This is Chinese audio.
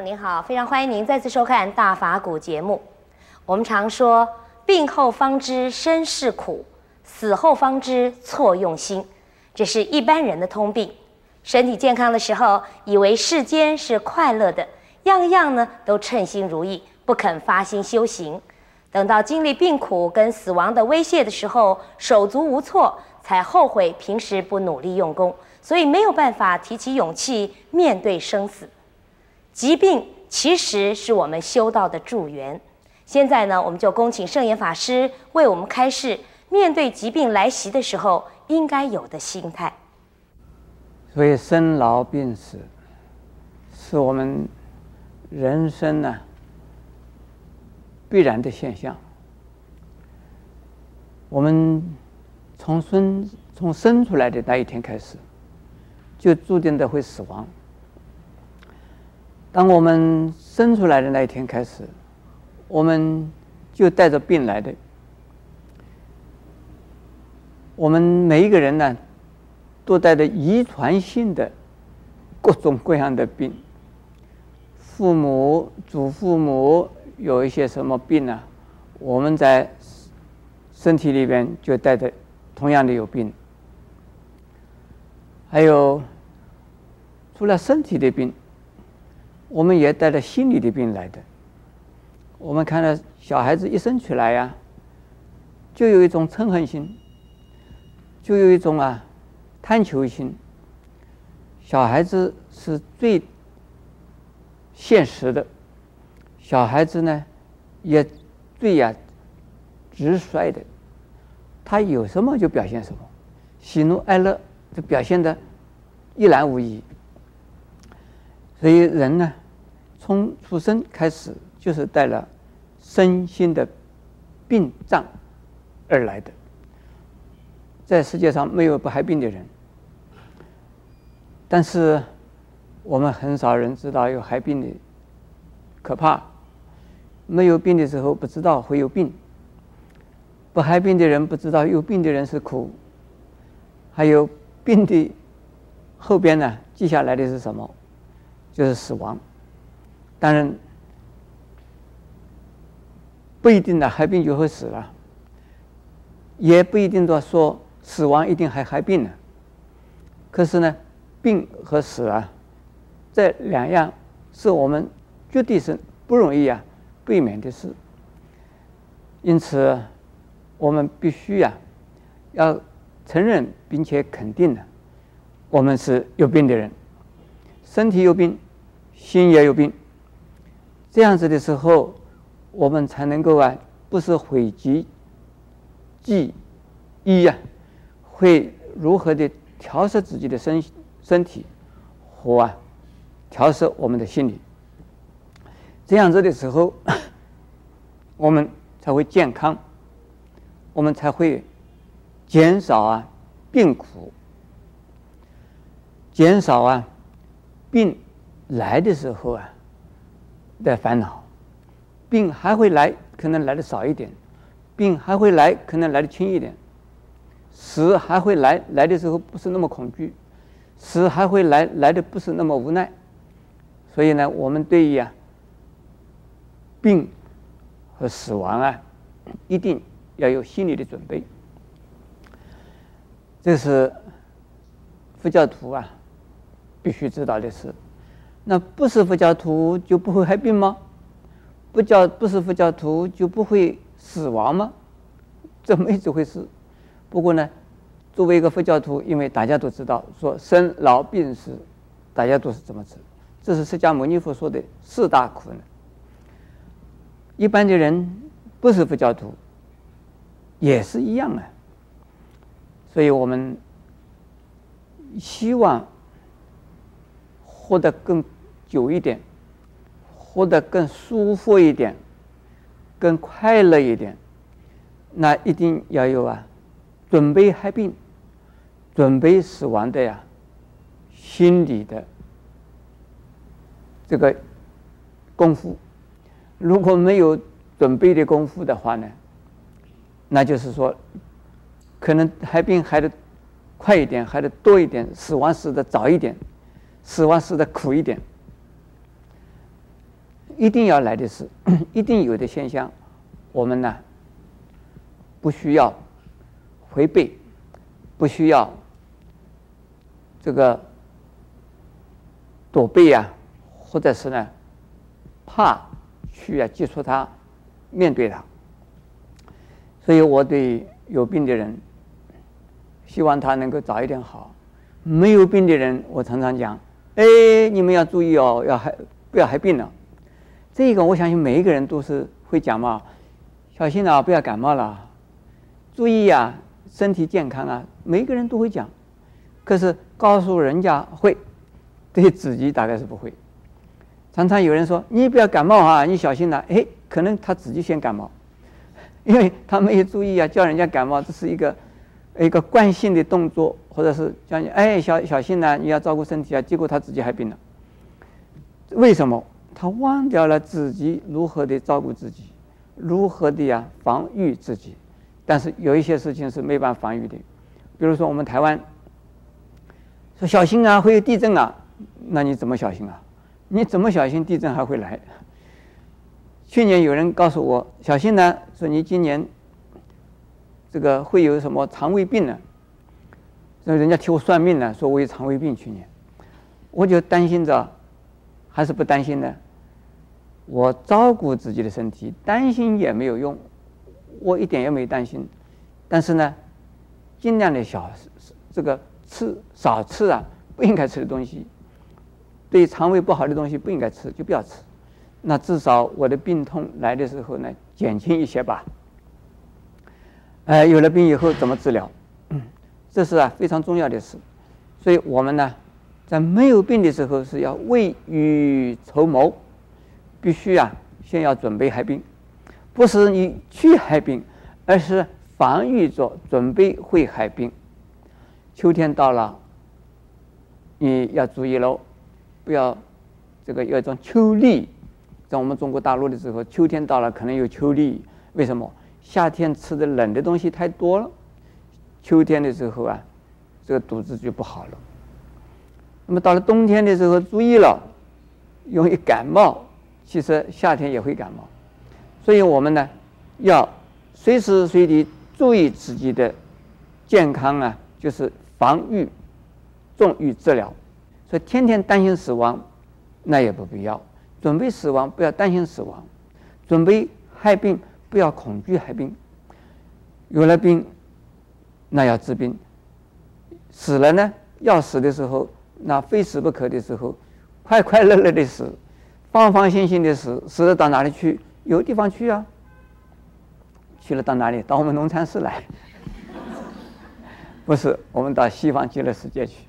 您好，非常欢迎您再次收看《大法古》节目。我们常说“病后方知身是苦，死后方知错用心”，这是一般人的通病。身体健康的时候，以为世间是快乐的，样样呢都称心如意，不肯发心修行。等到经历病苦跟死亡的威胁的时候，手足无措，才后悔平时不努力用功，所以没有办法提起勇气面对生死。疾病其实是我们修道的助缘。现在呢，我们就恭请圣严法师为我们开示，面对疾病来袭的时候应该有的心态。所以生老病死是我们人生呢必然的现象。我们从生从生出来的那一天开始，就注定的会死亡。当我们生出来的那一天开始，我们就带着病来的。我们每一个人呢，都带着遗传性的各种各样的病。父母、祖父母有一些什么病啊？我们在身体里边就带着同样的有病。还有，除了身体的病。我们也带着心理的病来的。我们看到小孩子一生出来呀、就有一种嗔恨心，就有一种啊贪求心。小孩子是最现实的，小孩子呢也最呀、啊、直率的，他有什么就表现什么，喜怒哀乐就表现的一览无遗。所以人呢，从出生开始就是带了身心的病障而来的。在世界上没有不害病的人，但是我们很少人知道有害病的可怕。没有病的时候不知道会有病，不害病的人不知道有病的人是苦，还有病的后边呢，接下来的是什么？就是死亡，当然不一定的害病就会死了，也不一定的说死亡一定还害病呢。可是呢，病和死啊，这两样是我们绝对是不容易啊避免的事。因此，我们必须呀、啊、要承认并且肯定的，我们是有病的人，身体有病。心也有病，这样子的时候，我们才能够啊，不是讳疾忌医呀，会如何的调适自己的身身体和啊，调适我们的心理。这样子的时候，我们才会健康，我们才会减少啊病苦，减少啊病。来的时候啊，的烦恼，病还会来，可能来的少一点；病还会来，可能来的轻一点；死还会来，来的时候不是那么恐惧；死还会来，来的不是那么无奈。所以呢，我们对于啊，病和死亡啊，一定要有心理的准备。这是佛教徒啊，必须知道的事。那不是佛教徒就不会害病吗？不叫不是佛教徒就不会死亡吗？这没这回事。不过呢，作为一个佛教徒，因为大家都知道说生老病死，大家都是这么吃，这是释迦牟尼佛说的四大苦呢。一般的人不是佛教徒，也是一样啊。所以我们希望活得更。久一点，活得更舒服一点，更快乐一点，那一定要有啊，准备害病、准备死亡的呀，心理的这个功夫。如果没有准备的功夫的话呢，那就是说，可能害病害的快一点，害得多一点，死亡死得早一点，死亡死得苦一点。一定要来的事，一定有的现象，我们呢不需要回避，不需要这个躲避啊，或者是呢怕去啊接触它，面对它。所以我对有病的人，希望他能够早一点好。没有病的人，我常常讲，哎，你们要注意哦，要害不要害病了。这个我相信每一个人都是会讲嘛，小心啊，不要感冒了，注意、啊，身体健康啊，每一个人都会讲。可是告诉人家会，对自己大概是不会。常常有人说你不要感冒啊，你小心了、啊，哎，可能他自己先感冒，因为他没有注意啊，叫人家感冒，这是一个。一个惯性的动作，或者是叫你哎小小心呢，你要照顾身体啊。结果他自己还病了，为什么？他忘掉了自己如何的照顾自己，如何的呀防御自己。但是有一些事情是没办法防御的，比如说我们台湾说小心啊，会有地震啊，那你怎么小心啊？你怎么小心地震还会来？去年有人告诉我小心呢，说你今年。这个会有什么肠胃病呢？那人家替我算命呢，说我有肠胃病。去年，我就担心着，还是不担心呢？我照顾自己的身体，担心也没有用，我一点也没担心。但是呢，尽量的小这个吃少吃啊，不应该吃的东西，对肠胃不好的东西不应该吃，就不要吃。那至少我的病痛来的时候呢，减轻一些吧。哎，有了病以后怎么治疗？这是啊非常重要的事。所以我们呢，在没有病的时候是要未雨绸缪，必须啊先要准备害病，不是你去害病，而是防御着准备会害病。秋天到了，你要注意喽，不要这个有一种秋痢，在我们中国大陆的时候，秋天到了可能有秋痢，为什么？夏天吃的冷的东西太多了，秋天的时候啊，这个肚子就不好了。那么到了冬天的时候，注意了，容易感冒。其实夏天也会感冒，所以我们呢，要随时随地注意自己的健康啊，就是防御重于治疗。所以天天担心死亡，那也不必要。准备死亡，不要担心死亡，准备害病。不要恐惧害病，有了病，那要治病。死了呢，要死的时候，那非死不可的时候，快快乐乐的死，放放心心的死，死了到哪里去？有地方去啊。去了到哪里？到我们农禅寺来。不是，我们到西方极乐世界去。